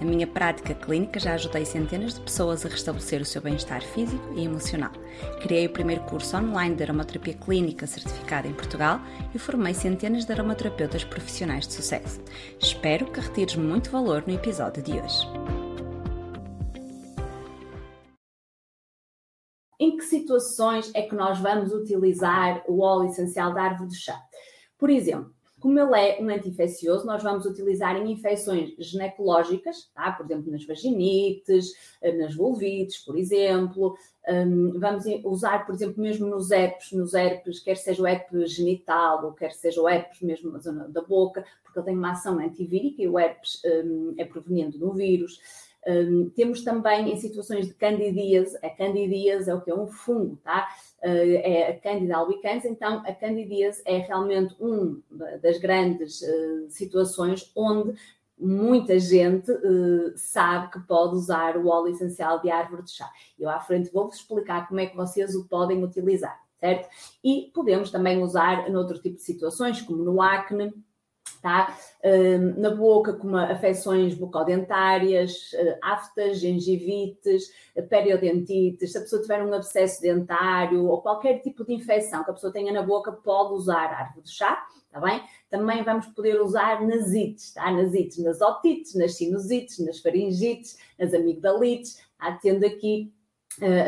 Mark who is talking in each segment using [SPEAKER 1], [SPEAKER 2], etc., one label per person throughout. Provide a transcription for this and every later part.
[SPEAKER 1] Na minha prática clínica já ajudei centenas de pessoas a restabelecer o seu bem-estar físico e emocional. Criei o primeiro curso online de aromaterapia clínica certificado em Portugal e formei centenas de aromaterapeutas profissionais de sucesso. Espero que retires muito valor no episódio de hoje.
[SPEAKER 2] Em que situações é que nós vamos utilizar o óleo essencial da árvore do chá? Por exemplo, como ele é um anti-infeccioso, nós vamos utilizar em infecções ginecológicas, tá? por exemplo, nas vaginites, eh, nas vulvites, por exemplo. Um, vamos usar, por exemplo, mesmo nos herpes, nos herpes, quer seja o herpes genital ou quer seja o herpes mesmo na zona da boca, porque ele tem uma ação antivírica e o herpes um, é proveniente do vírus. Um, temos também em situações de candidíase, a candidíase é o que é um fungo, tá? Uh, é a Candida albicans, então a candidíase é realmente uma das grandes uh, situações onde muita gente uh, sabe que pode usar o óleo essencial de árvore de chá. Eu à frente vou-vos explicar como é que vocês o podem utilizar, certo? E podemos também usar noutro tipo de situações, como no acne, tá? Na boca, como afecções bucodentárias, uh, aftas, gengivites, uh, periodontites, se a pessoa tiver um abscesso dentário ou qualquer tipo de infecção que a pessoa tenha na boca, pode usar árvore de chá, tá bem? Também vamos poder usar nas ites, tá? Nas nas otites, nas sinusites, nas faringites, nas amigdalites, tá? tendo aqui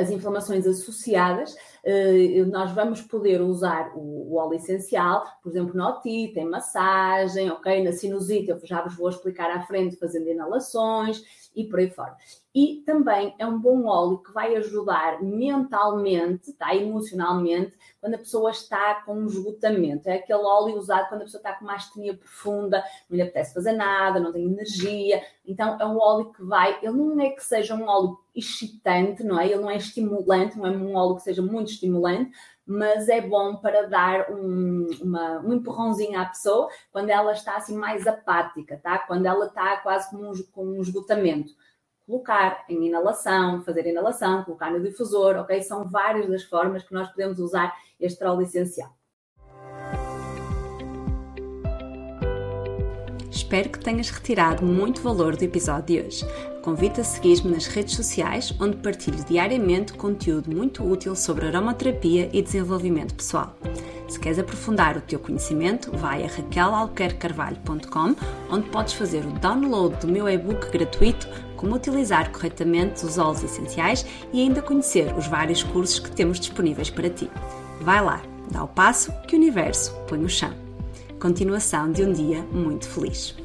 [SPEAKER 2] as inflamações associadas eh, nós vamos poder usar o óleo essencial, por exemplo, na otite, em massagem, ok? Na sinusite, eu já vos vou explicar à frente fazendo inalações e por aí fora. E também é um bom óleo que vai ajudar mentalmente, tá? emocionalmente, quando a pessoa está com um esgotamento. É aquele óleo usado quando a pessoa está com uma astenia profunda, não lhe apetece fazer nada, não tem energia. Então é um óleo que vai, ele não é que seja um óleo excitante, não é? Ele não é estimulante, não é um óleo que seja muito estimulante, mas é bom para dar um, uma, um empurrãozinho à pessoa quando ela está assim mais apática, tá? Quando ela está quase com um, com um esgotamento. Colocar em inalação, fazer inalação, colocar no difusor, ok? São várias das formas que nós podemos usar este óleo essencial.
[SPEAKER 1] Espero que tenhas retirado muito valor do episódio de hoje. Convido a seguir-me nas redes sociais, onde partilho diariamente conteúdo muito útil sobre aromaterapia e desenvolvimento pessoal. Se queres aprofundar o teu conhecimento, vai a raquelalquercarvalho.com, onde podes fazer o download do meu e-book gratuito Como utilizar corretamente os óleos essenciais e ainda conhecer os vários cursos que temos disponíveis para ti. Vai lá, dá o passo que o universo põe no chão. Continuação de um dia muito feliz.